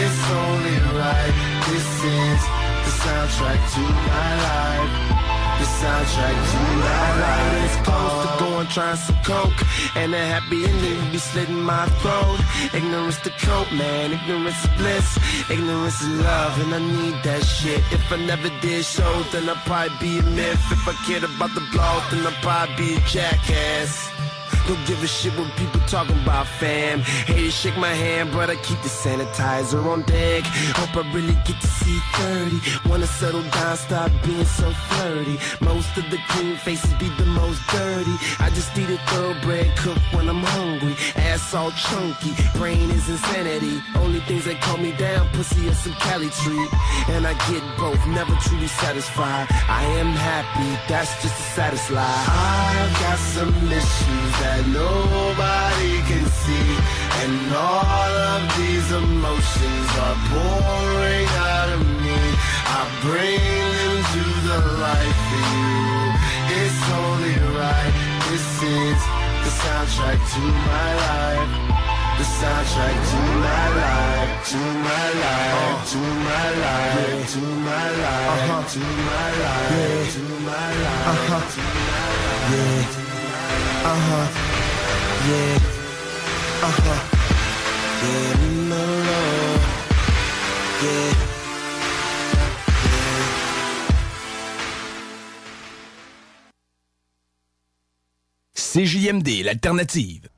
Speaker 35: It's only right. This is the soundtrack to my life. The soundtrack to my life. It's close to going trying some coke, and a happy ending be slitting my throat. Ignorance to cope, man. Ignorance is bliss. Ignorance is love, and I need that shit. If I never did shows, then I'd probably be a myth. If I cared about the blog, then I'd probably be a jackass. Don't give a shit what people talking about, fam. To shake my hand, but I keep the sanitizer on deck. Hope I really get to see 30. Wanna settle down, stop being so flirty. Most of the clean faces be the most dirty. I just eat a thoroughbred cook when I'm hungry. Ass all chunky, brain is insanity. Only things that calm me down, pussy and some Cali treat. And I get both, never truly satisfied. I am happy, that's just a lie. I've got some issues that nobody can see. And all of these emotions are pouring out of me. I bring them to the light for you. It's only right. This is the soundtrack to my life. The soundtrack to my life, to my life, to my life, to my life, to my life, to my life, to my life. Uh-huh. Yeah. Uh huh. Yeah. Uh huh. Yeah. No, no. Yeah.
Speaker 19: CJMD, l'alternative.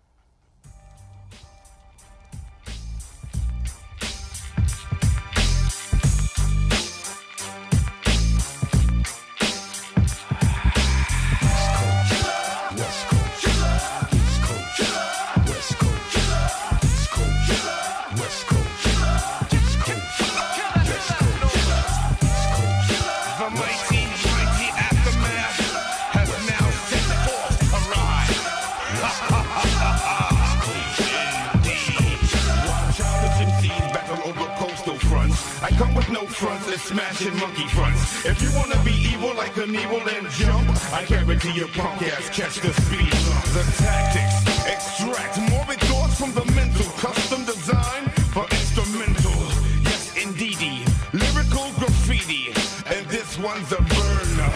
Speaker 18: Come with no fronts and smashing monkey fronts. If you wanna be evil like an evil and jump, I guarantee your punk ass catch the speed. The tactics extract morbid thoughts from the mental, custom design for instrumental. Yes, indeedy, lyrical graffiti, and this one's a burner,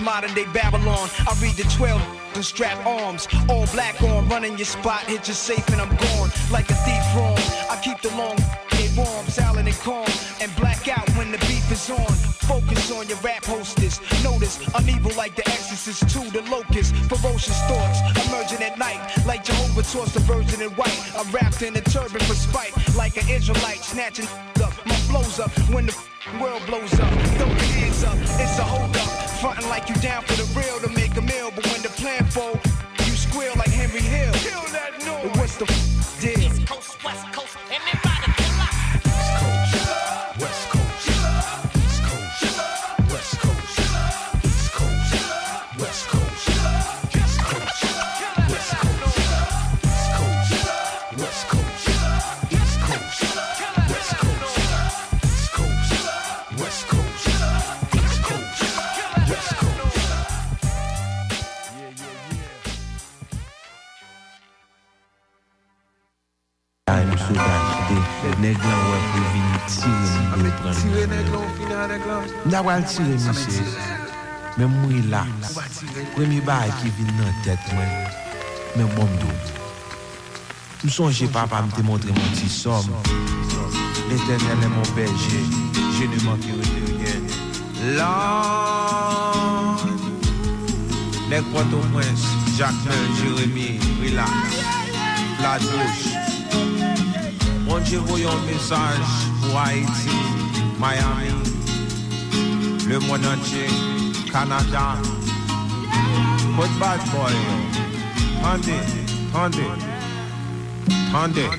Speaker 36: modern day Babylon. I read the 12 and strap arms. All black on, running your spot, hit you safe and I'm gone. Like a thief wrong. I keep the long warm, silent and calm. And black out when the beef is on. Focus on your rap hostess. Notice I'm evil like the exorcist to the locust. Ferocious thoughts emerging at night. Like Jehovah tossed the virgin in white. I'm wrapped in a turban for spite. Like an Israelite snatching up. My flows up when the world blows up. Throw your hands up, it's a hold up. Frontin' like you down for the real to make a meal. But when the plan fold, you squeal like Henry Hill.
Speaker 37: Kill that noise.
Speaker 36: What's the
Speaker 25: sou gachete, neg lan wè pou vini tire mi yo pran
Speaker 38: Tire nèg lan, nèg lan.
Speaker 25: Tire se, papa est mon berger, je ne manquerai de rien Lord Nèg Port-au-Prince, Jacques Mel, Jérémy, relax La douche Dieu voyons un message pour Haïti, Miami, le monde entier, Canada. Côte bad boy. Tendez, tendez, tendez.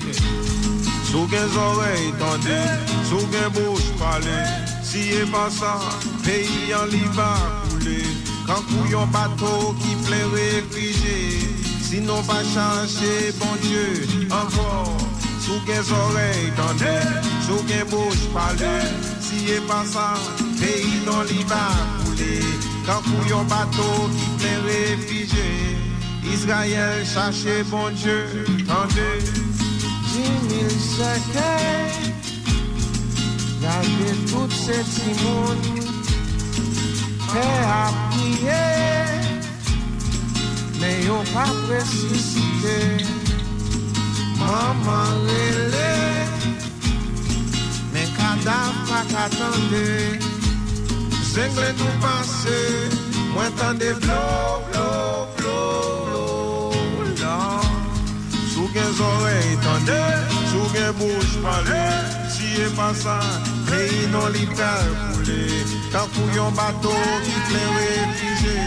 Speaker 25: Sous les oreilles, tendez, sous les bouches, parlez. Si et pas ça, pays en liva couler. Quand couillon bateau qui plein réfugié. Sinon pas chercher, bon Dieu, encore. Sous les oreilles, tendez, sous les bouches, parlez. Si et pas ça, pays dans l'hiver coulé. Quand couillon bateau qui plein réfugié. Israël cherchez, bon tendez. Dix mille secondes, gardez tout ces timons. Père à prier, mais yon pas Maman relè, dav pa katande. Zengle nou pase Mwen tande blo, blo, blo, blo la Sou gen zorey tande Sou gen bouche pale. Si e Peyi non li pral koule. Tankou yon bato ki refije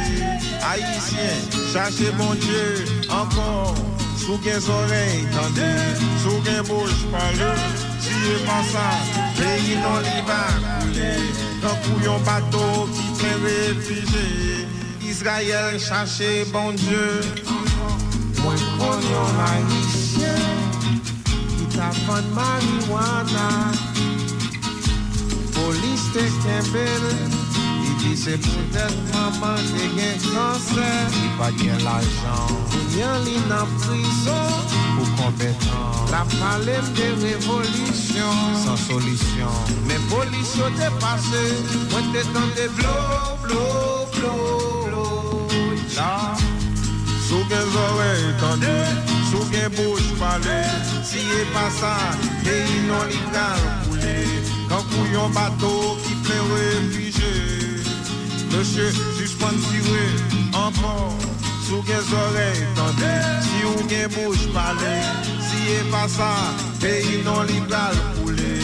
Speaker 25: Haitien, chache bon Dieu Ankor Sou gen zorey tande Sou gen bouche pale Si e pa sa Peyi non li pral koule Tankou yon bato ki ple refije Israël chache bon Dieu. Mwen kon yon Ki tapan marijuana. Polis te kembel Di se pou det maman te gen kanser Li pa gen l'ajan Kounyan li nan prison. Pou kompetan La palem de revolisyon San solisyon Men polis yo te pase Mwen te tande blo, blo, blo, blo. La Sou gen zorey tande Sou gen bouche pale Si e pa sa Peyi non li kal koule Kankou yon bato ki ple refije Monsye, suspend tire Ankor Sou gen zorey tande Si ou gen bouche pale Si e pa sa Peyi non li kal koule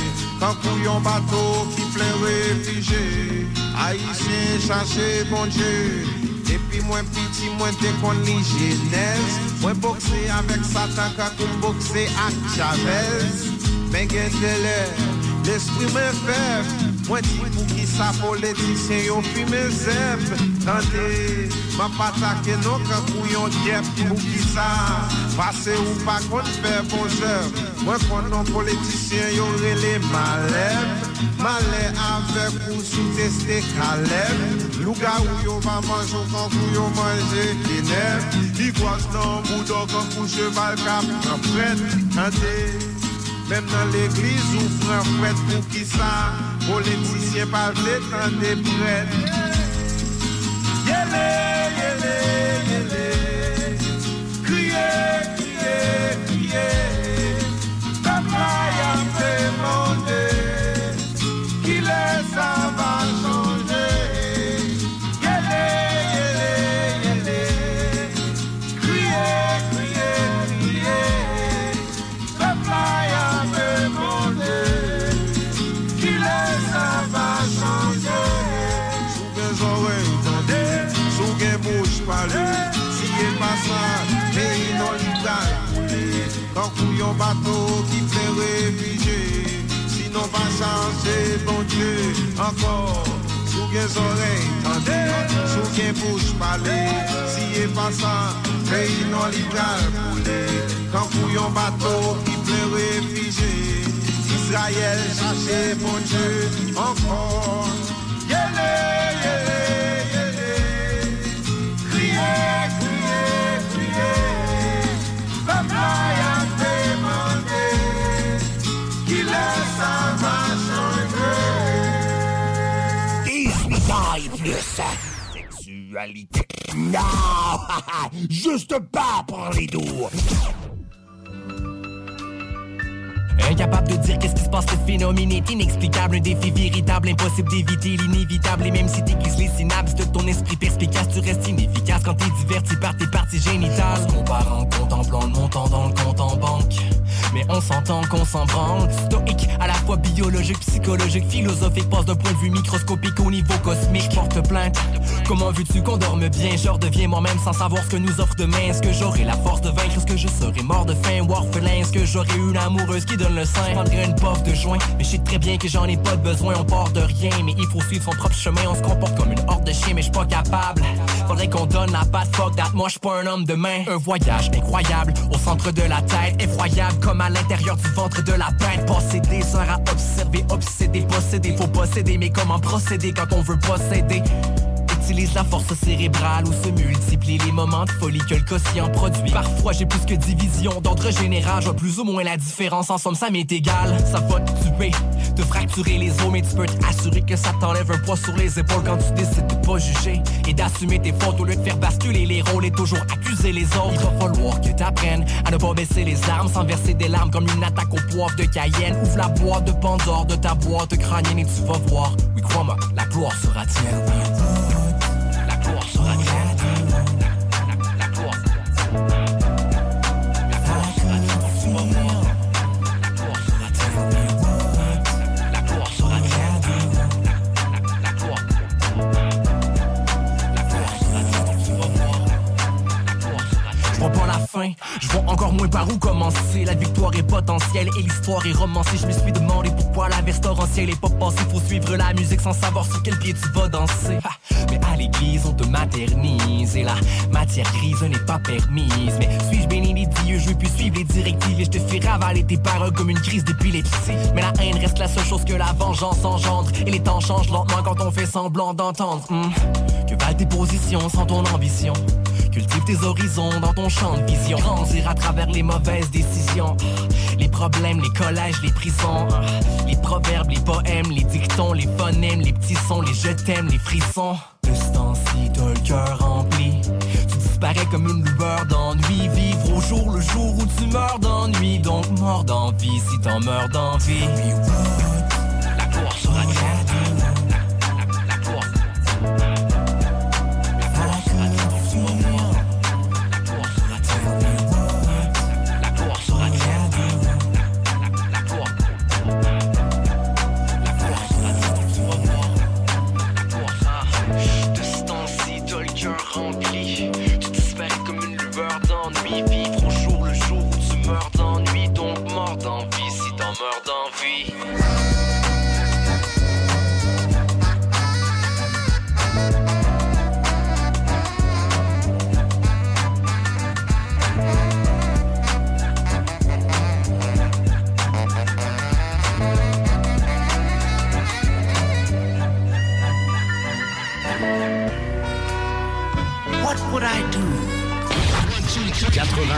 Speaker 25: Kankou yon bato ki ple refije Haitien chache bon Dieu. Epi mwen piti mwen te kon li jenez Mwen bokse avek satan kakou bokse ak Chavez. Gen dele, l'esprit men fev Mwen di pou ki sa politisyen yo fi men zep Tande, man patake nou kakou yon djep Pou ki sa, pase ou pa kon fe bon zep Mwen kon non politisyen yo rele malep Male avek ou sou teste kalep Louga ou yo va manjou kan kou yo manje kenep Di gwas nan boudou kan kou cheval kap pran fred Tande, Mem nan l'eglize ou fran fred pou ki sa Politisyen pa vle Yele, yele, chanje bon Dieu Ankor Sou gen zorey tande Sou gen bouche pale Si e pasan Peyi non li dal koule Kankou yon bato ki ple refije Israël chache bon Dieu Ankor Yele, yele, yele kriye
Speaker 39: plus. Sexualité. Non! [laughs] Juste pas pour les doux.
Speaker 19: Incapable de dire qu'est-ce qui se passe, ce phénomène est inexplicable. Un défi véritable, impossible d'éviter l'inévitable. Et même si t'aiguises les synapses de ton esprit perspicace, tu restes inefficace quand t'es diverti par tes parties génitales. On se compare en contemplant le montant dans le compte en banque. Mais on s'entend qu'on s'en branle. Stoïque, à la fois biologique, psychologique, philosophique, passe d'un point de vue microscopique au niveau cosmique. Porte plainte. Comment veux-tu qu'on dorme bien? Je redeviens moi-même sans savoir ce que nous offre demain. Est-ce que j'aurai la force de vaincre? Est-ce que je serai mort de faim ou orphelin? Est-ce que j'aurai une amoureuse qui donne le sein? Je prendrai une puff de joint. Mais je sais très bien que j'en ai pas de besoin. On part de rien, mais il faut suivre son propre chemin. On se comporte comme une horde de chiens, mais je suis pas capable. Faudrait qu'on donne la patte, fuck that. Moi, je suis pas un homme de main. Un voyage incroyable au centre de la tête, effroyable comme à l'intérieur du ventre de la bête. Passer des heures à observer, obséder, posséder. Faut posséder, mais comment procéder quand on veut posséder? Utilise la force cérébrale ou se multiplie les moments de folie que le quotient produit. Parfois j'ai plus que division d'ordre général, je vois plus ou moins la différence. En somme, ça m'est égal, ça va te tuer. te fracturer les os, mais tu peux t'assurer que ça t'enlève un poids sur les épaules quand tu décides de pas juger et d'assumer tes fautes au lieu de faire basculer les rôles et toujours accuser les autres. Il va falloir que t'apprennes à ne pas baisser les armes sans verser des larmes comme une attaque au poivre de Cayenne. Ouvre la boîte de Pandore de ta boîte crânienne et tu vas voir. Oui, crois-moi, la gloire sera tienne. Je vois encore moins par où commencer. La victoire est potentielle et l'histoire est romancée. Je me suis demandé pourquoi la veste torrentielle est pas passée. Faut suivre la musique sans savoir sur quel pied tu vas danser. Mais à l'église, on te maternise et la matière grise n'est pas permise. Mais suis-je béni je veux plus suivre les directives et je te fais ravaler tes paroles comme une crise d'épilepsie. Mais la haine reste la seule chose que la vengeance engendre et les temps changent lentement quand on fait semblant d'entendre. Hmm. Que valent tes positions sans ton ambition? Cultive tes horizons dans ton champ de vision. Grandir à travers les mauvaises décisions. Les problèmes, les collèges, les prisons. Les proverbes, les poèmes, les dictons, les phonèmes, les petits sons, les je t'aime, les frissons. De ce temps-ci, t'as le cœur rempli. Tu disparais comme une lueur d'ennui. Vivre au jour le jour où tu meurs d'ennui. Donc mort d'envie si t'en meurs d'envie. La cour sera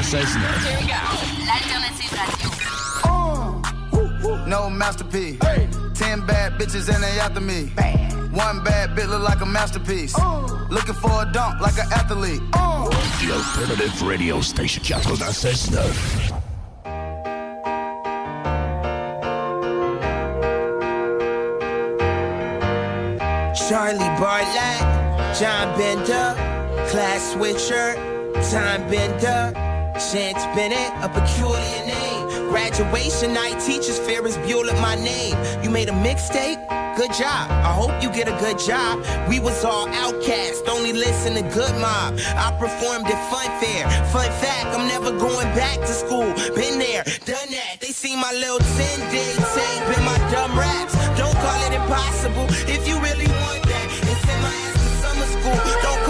Speaker 40: 96
Speaker 12: L'alternative radio.
Speaker 41: No masterpiece. Ten bad bitches and they after me. One bad bit look like a masterpiece. Looking for a dunk like an athlete.
Speaker 42: The Alternative Radio Station 96.9.
Speaker 35: Charlie Bartlett, John Bender, class switcher, time bender, Chance Bennett, a peculiar name. Graduation night, teachers fear is my name. You made a mixtape? Good job. I hope you get a good job. We was all outcast, only listen to good mob. I performed at Fun Fair. Fun fact, I'm never going back to school. Been there, done that. They see my little 10 day tape and my dumb raps. Don't call it impossible if you really want that. And send my ass to summer school. Don't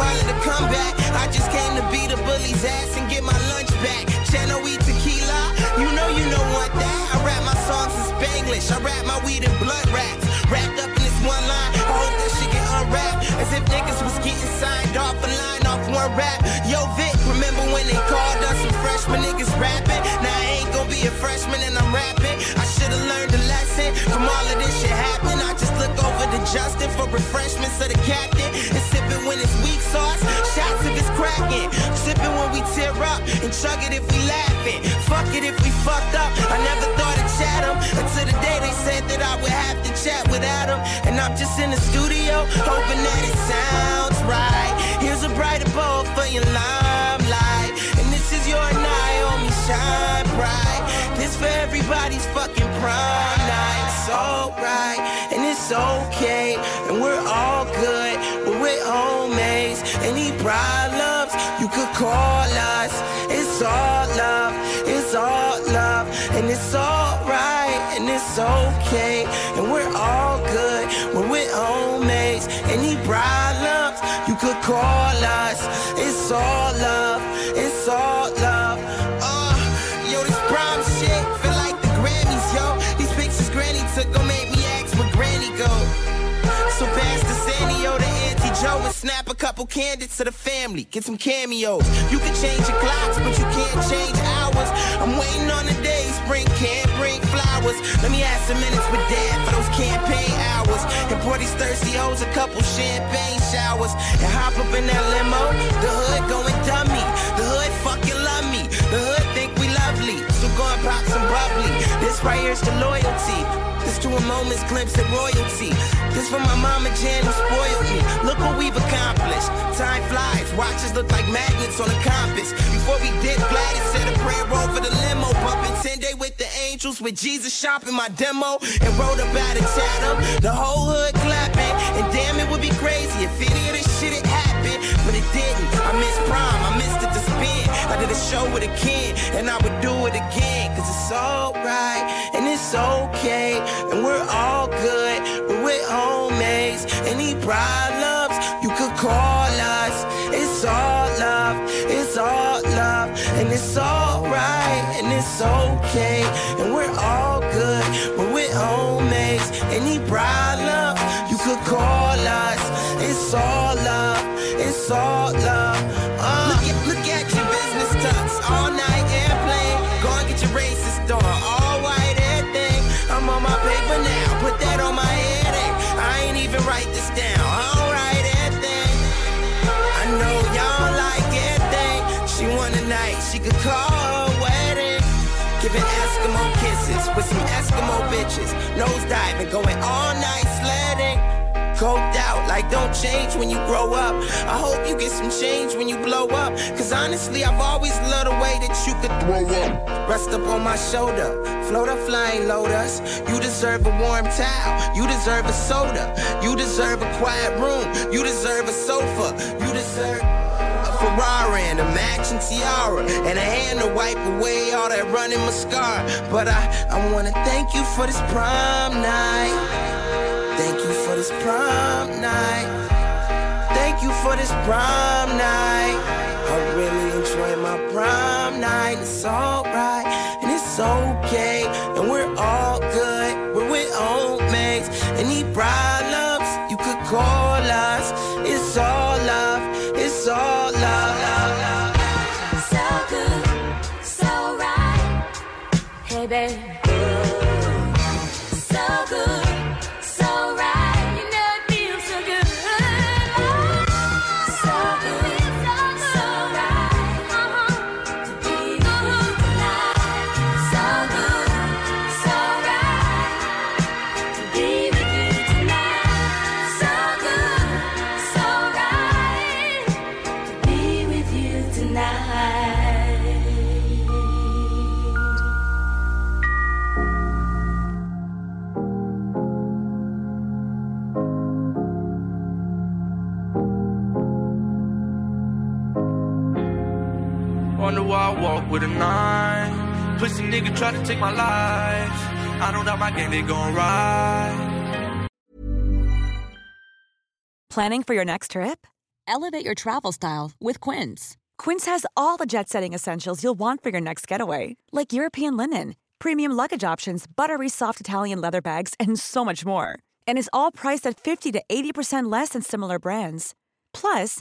Speaker 35: a comeback. I just came to beat a bully's ass and get my lunch back. Channel E tequila. You know you don't want that. I rap my songs in Spanglish. I rap my weed and blood raps. Wrapped up in this one line. I hope that shit get unwrapped. As if niggas was getting signed off a line off one rap. Yo, Vic, remember when they called us some freshman niggas rapping? Now I ain't gonna be a freshman and I'm rapping. I should've learned a lesson from all of this shit happen. I just look over to Justin for refreshments of the captain. And sipping when it's weak sauce. Shots if it's cracking. Sipping when we tear up. And chug it if we laughing. Fuck it if we fucked up. I never thought of Chatham. Until the day they said that I would have to chat with Adam. And I'm just in the studio. Hoping that it sounds right. Here's a brighter bowl for your limelight. And this is your night. Me shine bright. This for everybody's fucking prime night. It's alright. And it's okay. And we're all good. But we're homies. Any problems, you could call us. It's all love. It's all love. And it's alright. And it's okay. And we're all good. We're. Any problems, you could call us. It's all love. It's all couple candidates to the family, get some cameos. You can change your clocks, but you can't change hours. I'm waiting on the day spring can't bring flowers. Let me ask some minutes with dad for those campaign hours. And pour these thirsty hoes a couple champagne showers. And hop up in that limo, the hood going dummy. The hood fucking love me. The hood this the loyalty. This to a moment's glimpse of royalty. This for my mama Jan who spoiled me. Look what we've accomplished. Time flies. Watches look like magnets on a compass. Before we did Gladys said a prayer for the limo. Bumping 10 day with the angels with Jesus shopping my demo. And wrote about it, Chatham. The whole hood clapping. And damn, it would be crazy if any of this shit had happened. But it didn't. I missed prime. I missed it I did a show with a kid. And I would do it again. Cause it's alright. And it's okay. And we're all good. But We're homemates. Any problems, you could call us. It's all love. It's all love. And it's alright. And it's okay. And we're all good. But We're homemates. Any problems, going all night sledding. Coked out, like don't change when you grow up. I hope you get some change when you blow up. Cause honestly, I've always loved the way that you could throw up. Rest up on my shoulder, float a flying lotus. You deserve a warm towel, you deserve a soda. You deserve a quiet room, you deserve a sofa. You deserve Ferrari and a matching tiara and a hand to wipe away all that running mascara. But I, I wanna thank you for this prom night. Thank you for this prom night. Thank you for this prom night. I really enjoy my prom night. It's alright and it's okay, with
Speaker 11: a. Pussy nigga try to take my life. I don't doubt my game, they gon' ride.
Speaker 43: Planning for your next trip? Elevate your travel style with Quince. Quince has all the jet setting essentials you'll want for your next getaway, like European linen, premium luggage options, buttery soft Italian leather bags, and so much more. And is all priced at 50 to 80% less than similar brands. Plus,